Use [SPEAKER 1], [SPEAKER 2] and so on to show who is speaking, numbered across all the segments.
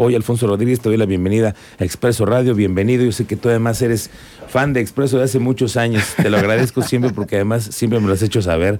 [SPEAKER 1] Hoy, Alfonso Rodríguez, te doy la bienvenida a Expreso Radio. Bienvenido. Yo sé que tú además eres fan de Expreso de hace muchos años. Te lo agradezco siempre porque además siempre me lo has hecho saber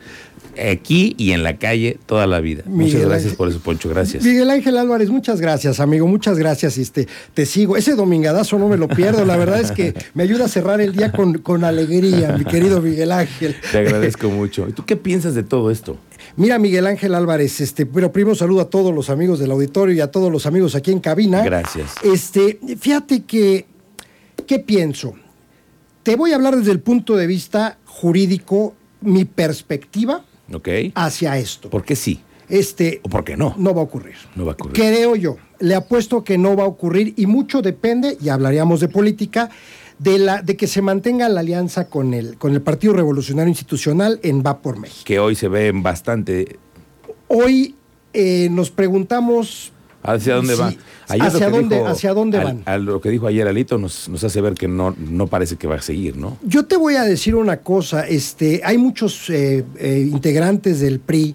[SPEAKER 1] aquí y en la calle toda la vida. muchas gracias por eso, Poncho. Gracias.
[SPEAKER 2] Miguel Ángel Álvarez, muchas gracias, amigo. Muchas gracias. Este, te sigo. Ese domingadazo no me lo pierdo. La verdad es que me ayuda a cerrar el día con, con alegría, mi querido Miguel Ángel.
[SPEAKER 1] Te agradezco mucho. ¿Y tú qué piensas de todo esto?
[SPEAKER 2] Mira, Miguel Ángel Álvarez, este, pero primero saludo a todos los amigos del auditorio y a todos los amigos aquí en cabina.
[SPEAKER 1] Gracias.
[SPEAKER 2] Este, fíjate que, ¿qué pienso? Te voy a hablar desde el punto de vista jurídico, mi perspectiva hacia esto.
[SPEAKER 1] ¿Por qué sí?
[SPEAKER 2] Este,
[SPEAKER 1] ¿O por qué no?
[SPEAKER 2] No va a ocurrir.
[SPEAKER 1] No va a ocurrir.
[SPEAKER 2] Creo yo. Le apuesto que no va a ocurrir y mucho depende, y hablaríamos de política, de, la, de que se mantenga la alianza con el, con el Partido Revolucionario Institucional en Va por México.
[SPEAKER 1] Que hoy se ve bastante.
[SPEAKER 2] Hoy eh, nos preguntamos
[SPEAKER 1] ¿Hacia dónde va?
[SPEAKER 2] ¿Hacia dónde, ¿Hacia dónde van?
[SPEAKER 1] A lo que dijo ayer Alito nos, nos hace ver que no, no parece que va a seguir, ¿no?
[SPEAKER 2] Yo te voy a decir una cosa. Este, hay muchos eh, eh, integrantes del PRI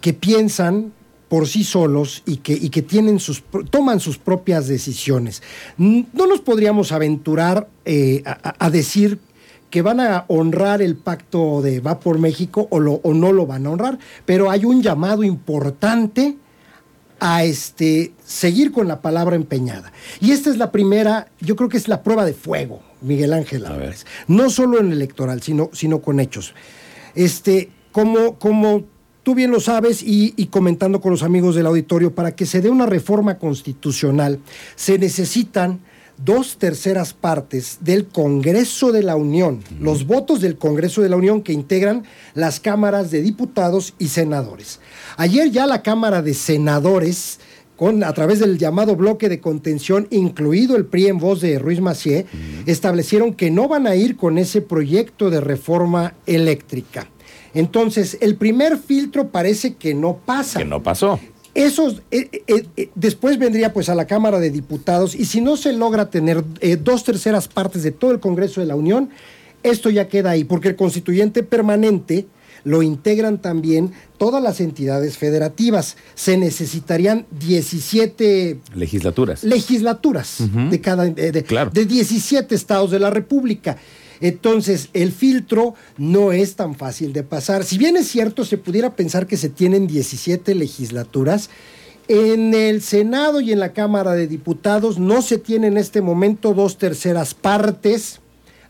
[SPEAKER 2] que piensan por sí solos y que, y que tienen sus, toman sus propias decisiones. No nos podríamos aventurar eh, a, decir que van a honrar el pacto de Va por México o, lo, o no lo van a honrar, pero hay un llamado importante a este, seguir con la palabra empeñada. Y esta es la primera, yo creo que es la prueba de fuego, Miguel Ángel Álvarez. No solo en el electoral, sino, sino con hechos. Este, como, como tú bien lo sabes y, comentando con los amigos del auditorio, para que se dé una reforma constitucional se necesitan dos terceras partes del Congreso de la Unión, los votos del Congreso de la Unión que integran las cámaras de diputados y senadores. Ayer ya la Cámara de Senadores, con, a través del llamado bloque de contención, incluido el PRI en voz de Ruiz Macié, establecieron que no van a ir con ese proyecto de reforma eléctrica. Entonces, el primer filtro parece que no pasa.
[SPEAKER 1] Que no pasó.
[SPEAKER 2] Esos, eh, eh, eh, después vendría pues a la Cámara de Diputados y si no se logra tener dos terceras partes de todo el Congreso de la Unión, esto ya queda ahí, porque el constituyente permanente lo integran también todas las entidades federativas. Se necesitarían 17
[SPEAKER 1] legislaturas.
[SPEAKER 2] Legislaturas de cada de,
[SPEAKER 1] claro.
[SPEAKER 2] de 17 estados de la República. Entonces, el filtro no es tan fácil de pasar. Si bien es cierto, se pudiera pensar que se tienen 17 legislaturas, en el Senado y en la Cámara de Diputados no se tienen en este momento dos terceras partes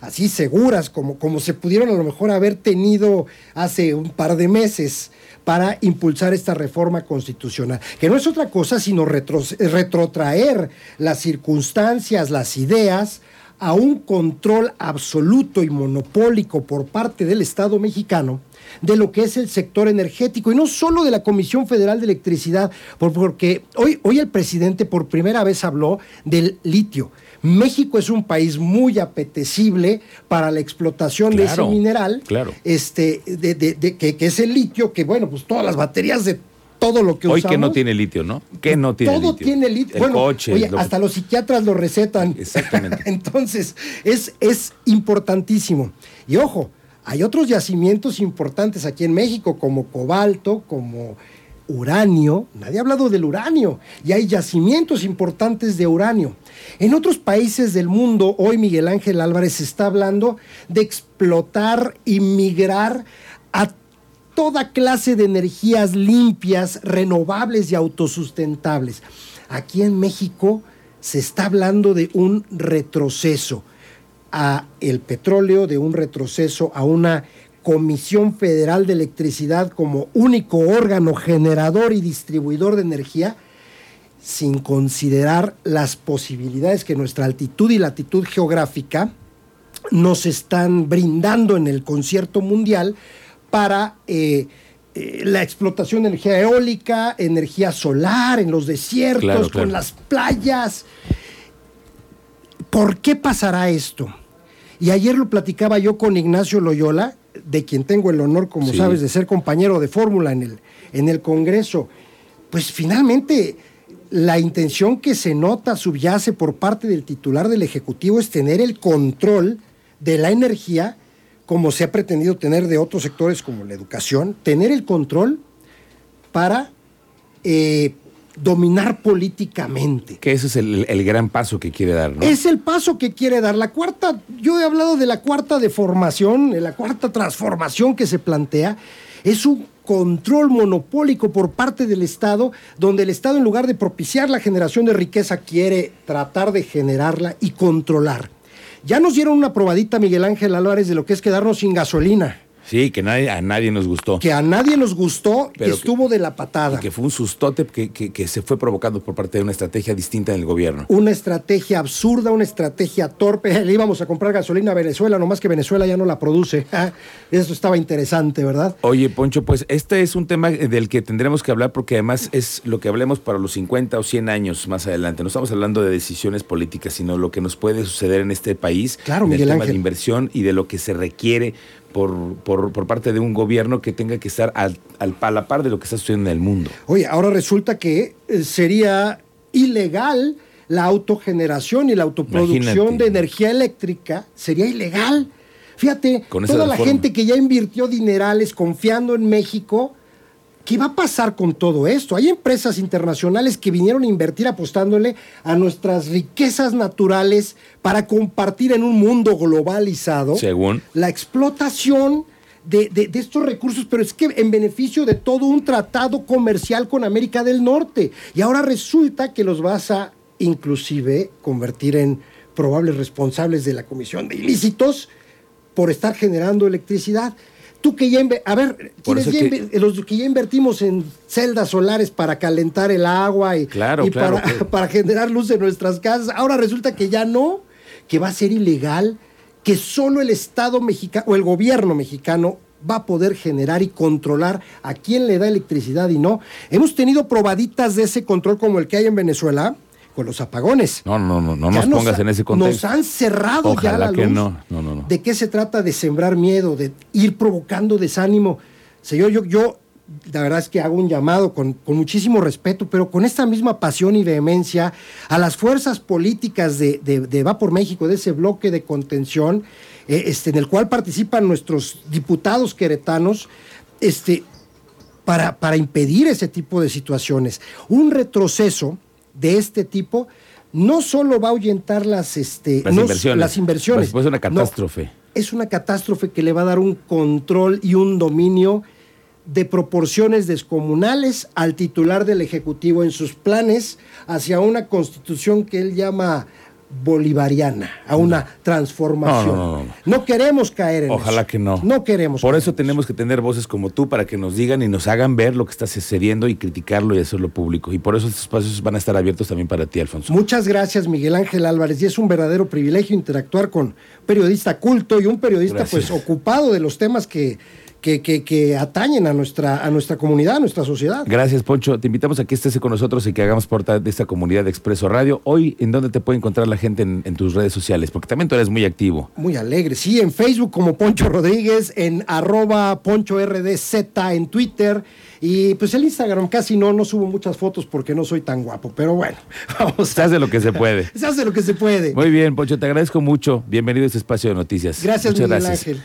[SPEAKER 2] así seguras como, como se pudieron a lo mejor haber tenido hace un par de meses para impulsar esta reforma constitucional, que no es otra cosa sino retrotraer las circunstancias, las ideas a un control absoluto y monopólico por parte del Estado mexicano de lo que es el sector energético y no solo de la Comisión Federal de Electricidad, porque hoy, hoy el presidente por primera vez habló del litio. México es un país muy apetecible para la explotación de ese mineral,
[SPEAKER 1] claro.
[SPEAKER 2] este, de, que, es el litio, que bueno, pues todas las baterías de todo lo que
[SPEAKER 1] Hoy que no tiene litio, ¿no? Que no tiene
[SPEAKER 2] todo
[SPEAKER 1] litio.
[SPEAKER 2] tiene litio.
[SPEAKER 1] El coche.
[SPEAKER 2] Oye, hasta los psiquiatras lo recetan.
[SPEAKER 1] Exactamente.
[SPEAKER 2] Entonces, es, es importantísimo. Y ojo, hay otros yacimientos importantes aquí en México, como cobalto, como uranio. Nadie ha hablado del uranio. Y hay yacimientos importantes de uranio. En otros países del mundo, hoy Miguel Ángel Álvarez está hablando de explotar y migrar a toda clase de energías limpias, renovables y autosustentables. Aquí en México se está hablando de un retroceso a el petróleo, de un retroceso a una Comisión Federal de Electricidad como único órgano generador y distribuidor de energía, sin considerar las posibilidades que nuestra altitud y latitud geográfica nos están brindando en el concierto mundial para eh, eh, la explotación de energía eólica, energía solar en los desiertos, con las playas. ¿Por qué pasará esto? Y ayer lo platicaba yo con Ignacio Loyola, de quien tengo el honor, como sabes, de ser compañero de fórmula en el, en el Congreso. Pues finalmente la intención que se nota subyace por parte del titular del Ejecutivo es tener el control de la energía como se ha pretendido tener de otros sectores como la educación, tener el control para eh, dominar políticamente.
[SPEAKER 1] Que ese es el, el gran paso que quiere dar, ¿no?
[SPEAKER 2] Es el paso que quiere dar. La cuarta, yo he hablado de la cuarta deformación, de la cuarta transformación que se plantea, es un control monopólico por parte del Estado, donde el Estado en lugar de propiciar la generación de riqueza quiere tratar de generarla y controlar. Ya nos dieron una probadita, Miguel Ángel Álvarez, de lo que es quedarnos sin gasolina.
[SPEAKER 1] Sí, que nadie, a nadie nos gustó.
[SPEAKER 2] Que a nadie nos gustó,
[SPEAKER 1] Pero
[SPEAKER 2] que estuvo de la patada.
[SPEAKER 1] Que fue un sustote que, que, que se fue provocado por parte de una estrategia distinta en el gobierno.
[SPEAKER 2] Una estrategia absurda, una estrategia torpe. Le íbamos a comprar gasolina a Venezuela, nomás que Venezuela ya no la produce. Eso estaba interesante, ¿verdad?
[SPEAKER 1] Oye, Poncho, pues este es un tema del que tendremos que hablar porque además es lo que hablemos para los 50 o 100 años más adelante. No estamos hablando de decisiones políticas, sino lo que nos puede suceder en este país.
[SPEAKER 2] Claro,
[SPEAKER 1] en el
[SPEAKER 2] Miguel
[SPEAKER 1] tema
[SPEAKER 2] Ángel.
[SPEAKER 1] de inversión y de lo que se requiere por, por, por parte de un gobierno que tenga que estar al, al, a la par de lo que está sucediendo en el mundo.
[SPEAKER 2] Oye, ahora resulta que eh, sería ilegal la autogeneración y la autoproducción
[SPEAKER 1] Imagínate.
[SPEAKER 2] de energía eléctrica. Sería ilegal. Fíjate,
[SPEAKER 1] Con
[SPEAKER 2] toda la gente que ya invirtió dinerales confiando en México, ¿qué va a pasar con todo esto? Hay empresas internacionales que vinieron a invertir apostándole a nuestras riquezas naturales para compartir en un mundo globalizado
[SPEAKER 1] Según.
[SPEAKER 2] la explotación de, de- de estos recursos, pero es que en beneficio de todo un tratado comercial con América del Norte. Y ahora resulta que los vas a inclusive convertir en probables responsables de la comisión de ilícitos por estar generando electricidad. Tú que ya, a ver,
[SPEAKER 1] Por
[SPEAKER 2] ¿quiénes
[SPEAKER 1] eso
[SPEAKER 2] ya
[SPEAKER 1] que-
[SPEAKER 2] los que ya invertimos en celdas solares para calentar el agua y,
[SPEAKER 1] Claro,
[SPEAKER 2] y
[SPEAKER 1] claro,
[SPEAKER 2] para,
[SPEAKER 1] claro.
[SPEAKER 2] para generar luz en nuestras casas, ahora resulta que ya no, que va a ser ilegal, que solo el Estado mexicano o el gobierno mexicano va a poder generar y controlar a quién le da electricidad y no. Hemos tenido probaditas de ese control como el que hay en Venezuela con los apagones.
[SPEAKER 1] No, no, no, no
[SPEAKER 2] Ya
[SPEAKER 1] nos pongas en ese
[SPEAKER 2] Nos
[SPEAKER 1] contexto.
[SPEAKER 2] han cerrado ya
[SPEAKER 1] Ojalá
[SPEAKER 2] la
[SPEAKER 1] que
[SPEAKER 2] luz.
[SPEAKER 1] no. No, no, no.
[SPEAKER 2] ¿De qué se trata? De sembrar miedo, de ir provocando desánimo. Señor, yo, yo la verdad es que hago un llamado con, con muchísimo respeto, pero con esta misma pasión y vehemencia a las fuerzas políticas de, de, de Va por México, de ese bloque de contención, eh, este, en el cual participan nuestros diputados queretanos, este, para, para impedir ese tipo de situaciones. Un retroceso de este tipo no solo va a ahuyentar las, este,
[SPEAKER 1] Las
[SPEAKER 2] no-
[SPEAKER 1] inversiones.
[SPEAKER 2] las inversiones.
[SPEAKER 1] Pues, pues, una
[SPEAKER 2] No,
[SPEAKER 1] catástrofe.
[SPEAKER 2] es una catástrofe que le va a dar un control y un dominio de proporciones descomunales al titular del Ejecutivo en sus planes hacia una constitución que él llama bolivariana, a una transformación.
[SPEAKER 1] No, no, no, no.
[SPEAKER 2] Queremos caer en
[SPEAKER 1] Ojalá
[SPEAKER 2] eso.
[SPEAKER 1] que no.
[SPEAKER 2] No queremos.
[SPEAKER 1] Por eso
[SPEAKER 2] en
[SPEAKER 1] tenemos que tener voces como tú para que nos digan y nos hagan ver lo que está sucediendo y criticarlo y hacerlo público. Y por eso estos espacios van a estar abiertos también para ti, Alfonso.
[SPEAKER 2] Muchas gracias, Miguel Ángel Álvarez. Y es un verdadero privilegio interactuar con un periodista culto y un periodista
[SPEAKER 1] Gracias.
[SPEAKER 2] pues ocupado de los temas que, que, que- que atañen a nuestra, a nuestra comunidad, a nuestra sociedad.
[SPEAKER 1] Gracias, Poncho. Te invitamos a que estés con nosotros y que hagamos parte de esta comunidad de Expreso Radio. Hoy, ¿en dónde te puede encontrar la gente en, en tus redes sociales? Porque también tú eres muy activo.
[SPEAKER 2] Muy alegre. Sí, en Facebook como Poncho Rodríguez, en arroba Poncho RDZ, en Twitter. Y pues el Instagram casi no, no subo muchas fotos porque no soy tan guapo. Pero bueno, vamos
[SPEAKER 1] Se
[SPEAKER 2] a...
[SPEAKER 1] hace lo que se puede.
[SPEAKER 2] Se hace lo que se puede.
[SPEAKER 1] Muy bien, Poncho, te agradezco mucho. Bienvenido a este espacio de noticias.
[SPEAKER 2] Gracias,
[SPEAKER 1] Muchas
[SPEAKER 2] Miguel
[SPEAKER 1] gracias.
[SPEAKER 2] Ángel.